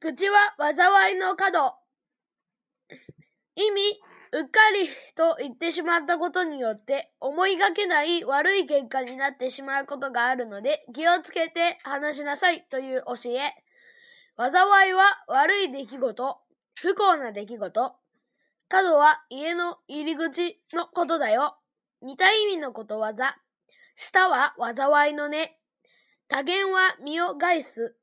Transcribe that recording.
口は災いの角。意味、うっかりと言ってしまったことによって思いがけない悪い結果になってしまうことがあるので気をつけて話しなさいという教え。災いは悪い出来事、不幸な出来事。角は家の入り口のことだよ。似た意味のことわざ。舌は災いの根。多言は身を害す。